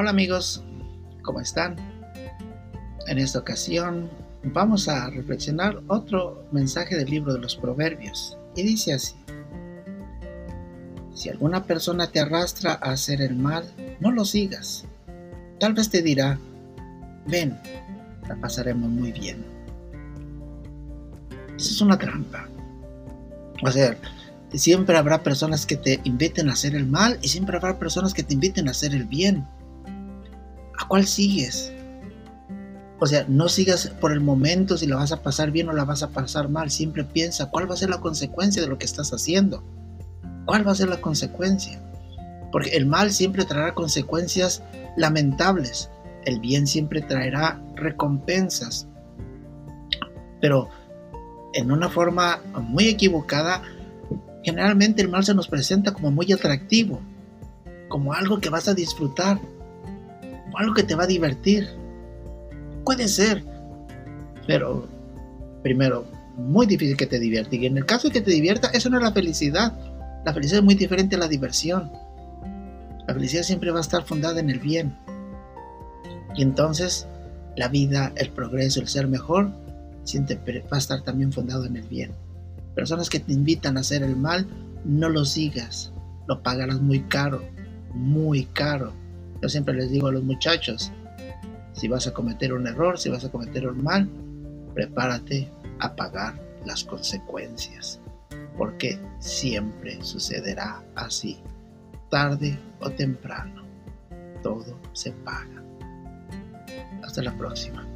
Hola amigos, ¿cómo están? En esta ocasión vamos a reflexionar otro mensaje del libro de los Proverbios y dice así. Si alguna persona te arrastra a hacer el mal, no lo sigas. Tal vez te dirá, ven, la pasaremos muy bien. Eso es una trampa. O sea, siempre habrá personas que te inviten a hacer el mal y siempre habrá personas que te inviten a hacer el bien. ¿A cuál sigues? O sea, no sigas por el momento si la vas a pasar bien o la vas a pasar mal. Siempre piensa cuál va a ser la consecuencia de lo que estás haciendo. ¿Cuál va a ser la consecuencia? Porque el mal siempre traerá consecuencias lamentables. El bien siempre traerá recompensas. Pero en una forma muy equivocada, generalmente el mal se nos presenta como muy atractivo, como algo que vas a disfrutar, algo que te va a divertir. Puede ser, pero primero, muy difícil que te divierta. Y en el caso de que te divierta, eso no es la felicidad. La felicidad es muy diferente a la diversión. La felicidad siempre va a estar fundada en el bien. Y entonces la vida, el progreso, el ser mejor, siempre va a estar también fundado en el bien. Personas que te invitan a hacer el mal, no lo sigas. Lo pagarás muy caro, muy caro. Yo siempre les digo a los muchachos, si vas a cometer un error, si vas a cometer un mal, prepárate a pagar las consecuencias, porque siempre sucederá así, tarde o temprano, todo se paga. Hasta la próxima.